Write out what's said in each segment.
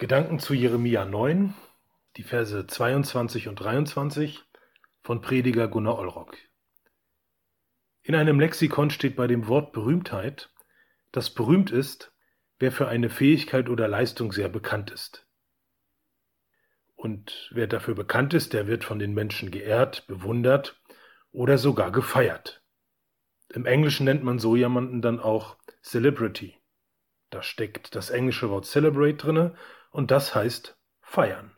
Gedanken zu Jeremia 9, die Verse 22 und 23 von Prediger Gunnar Olrock. In einem Lexikon steht bei dem Wort Berühmtheit, dass berühmt ist, wer für eine Fähigkeit oder Leistung sehr bekannt ist. Und wer dafür bekannt ist, der wird von den Menschen geehrt, bewundert oder sogar gefeiert. Im Englischen nennt man so jemanden dann auch Celebrity. Da steckt das englische Wort celebrate drinne und das heißt feiern.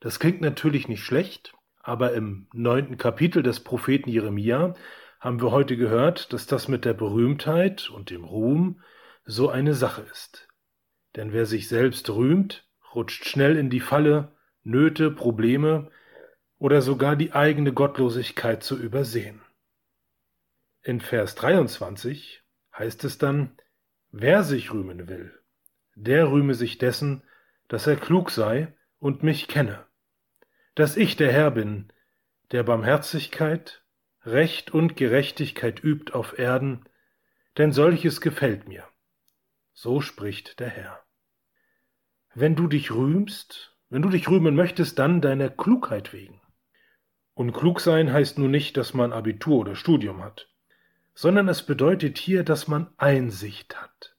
Das klingt natürlich nicht schlecht, aber im neunten Kapitel des Propheten Jeremia haben wir heute gehört, dass das mit der Berühmtheit und dem Ruhm so eine Sache ist. Denn wer sich selbst rühmt, rutscht schnell in die Falle, Nöte, Probleme oder sogar die eigene Gottlosigkeit zu übersehen. In Vers 23 heißt es dann, wer sich rühmen will, der rühme sich dessen, dass er klug sei und mich kenne, dass ich der Herr bin, der Barmherzigkeit, Recht und Gerechtigkeit übt auf Erden, denn solches gefällt mir. So spricht der Herr. Wenn du dich rühmst, wenn du dich rühmen möchtest, dann deiner Klugheit wegen. Und klug sein heißt nun nicht, dass man Abitur oder Studium hat, sondern es bedeutet hier, dass man Einsicht hat.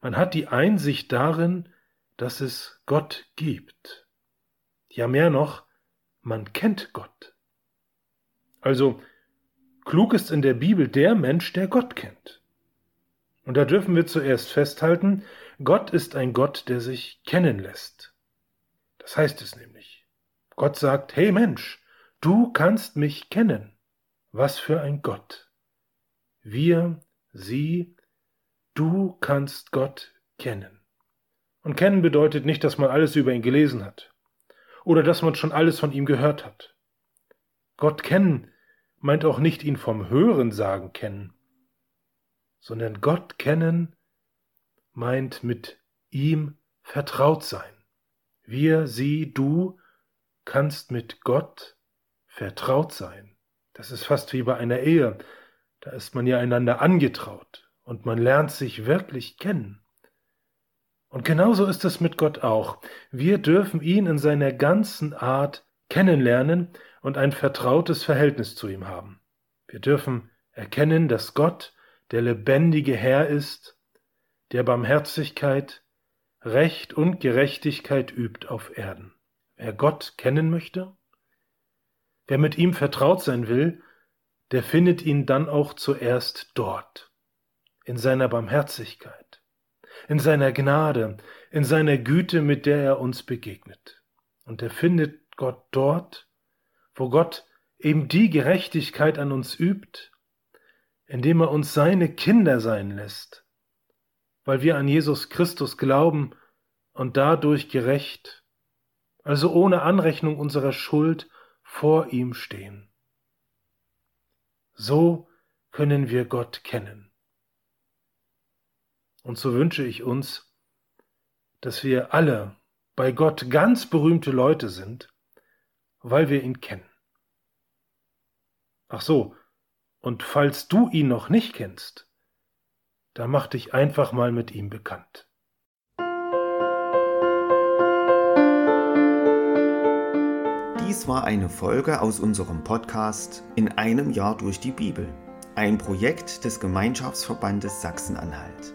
Man hat die Einsicht darin, dass es Gott gibt. Ja mehr noch, man kennt Gott. Also, klug ist in der Bibel der Mensch, der Gott kennt. Und da dürfen wir zuerst festhalten, Gott ist ein Gott, der sich kennen lässt. Das heißt es nämlich. Gott sagt, hey Mensch, du kannst mich kennen. Was für ein Gott. Wir, sie, Du kannst Gott kennen. Und kennen bedeutet nicht, dass man alles über ihn gelesen hat oder dass man schon alles von ihm gehört hat. Gott kennen meint auch nicht ihn vom Hören sagen kennen, sondern Gott kennen meint mit ihm vertraut sein. Wir, sie, du kannst mit Gott vertraut sein. Das ist fast wie bei einer Ehe. Da ist man ja einander angetraut und man lernt sich wirklich kennen. Und genauso ist es mit Gott auch. Wir dürfen ihn in seiner ganzen Art kennenlernen und ein vertrautes Verhältnis zu ihm haben. Wir dürfen erkennen, dass Gott der lebendige Herr ist, der Barmherzigkeit, Recht und Gerechtigkeit übt auf Erden. Wer Gott kennen möchte, wer mit ihm vertraut sein will, der findet ihn dann auch zuerst dort in seiner Barmherzigkeit, in seiner Gnade, in seiner Güte, mit der er uns begegnet. Und er findet Gott dort, wo Gott eben die Gerechtigkeit an uns übt, indem er uns seine Kinder sein lässt, weil wir an Jesus Christus glauben und dadurch gerecht, also ohne Anrechnung unserer Schuld, vor ihm stehen. So können wir Gott kennen. Und so wünsche ich uns, dass wir alle bei Gott ganz berühmte Leute sind, weil wir ihn kennen. Ach so, und falls du ihn noch nicht kennst, dann mach dich einfach mal mit ihm bekannt. Dies war eine Folge aus unserem Podcast In einem Jahr durch die Bibel, ein Projekt des Gemeinschaftsverbandes Sachsen-Anhalt.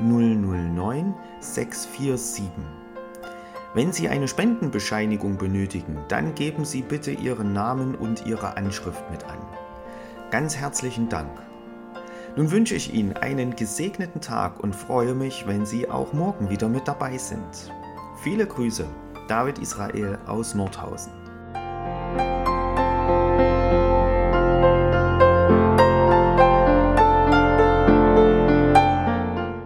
009 647. Wenn Sie eine Spendenbescheinigung benötigen, dann geben Sie bitte Ihren Namen und Ihre Anschrift mit an. Ganz herzlichen Dank. Nun wünsche ich Ihnen einen gesegneten Tag und freue mich, wenn Sie auch morgen wieder mit dabei sind. Viele Grüße, David Israel aus Nordhausen.